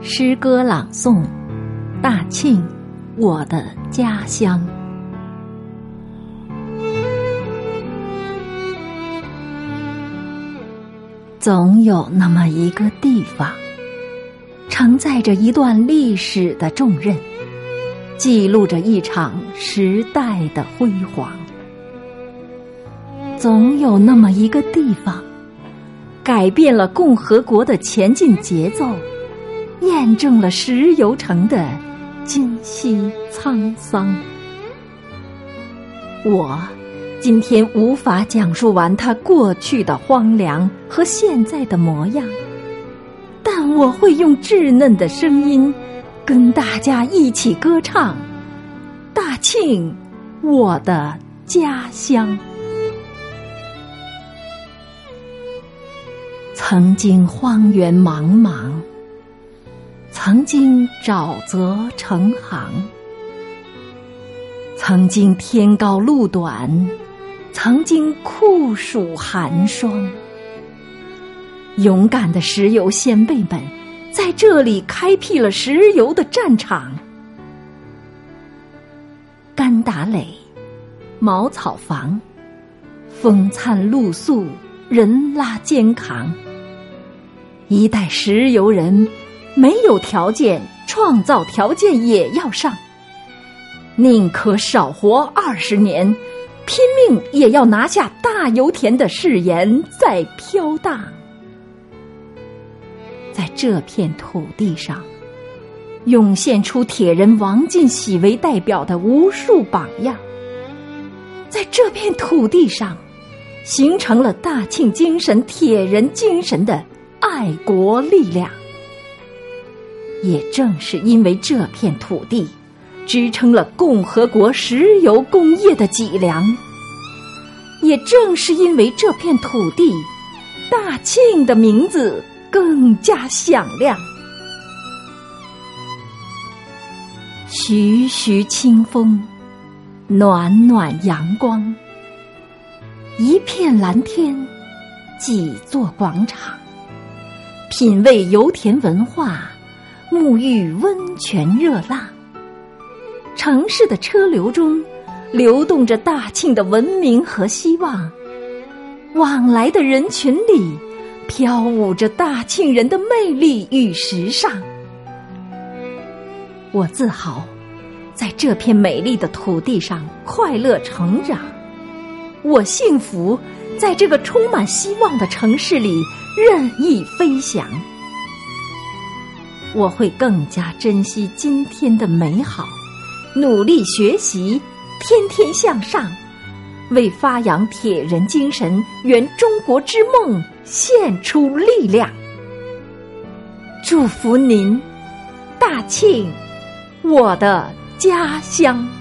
诗歌朗诵：大庆，我的家乡。总有那么一个地方，承载着一段历史的重任，记录着一场时代的辉煌。总有那么一个地方，改变了共和国的前进节奏。验证了石油城的今夕沧桑。我今天无法讲述完它过去的荒凉和现在的模样，但我会用稚嫩的声音跟大家一起歌唱。大庆，我的家乡，曾经荒原茫茫。曾经沼泽成行，曾经天高路短，曾经酷暑寒霜。勇敢的石油先辈们在这里开辟了石油的战场。干打垒，茅草房，风餐露宿，人拉肩扛。一代石油人。没有条件，创造条件也要上。宁可少活二十年，拼命也要拿下大油田的誓言在飘荡。在这片土地上，涌现出铁人王进喜为代表的无数榜样。在这片土地上，形成了大庆精神、铁人精神的爱国力量。也正是因为这片土地，支撑了共和国石油工业的脊梁；也正是因为这片土地，大庆的名字更加响亮。徐徐清风，暖暖阳光，一片蓝天，几座广场，品味油田文化。沐浴温泉热浪，城市的车流中流动着大庆的文明和希望，往来的人群里飘舞着大庆人的魅力与时尚。我自豪在这片美丽的土地上快乐成长，我幸福在这个充满希望的城市里任意飞翔。我会更加珍惜今天的美好，努力学习，天天向上，为发扬铁人精神、圆中国之梦献出力量。祝福您，大庆，我的家乡。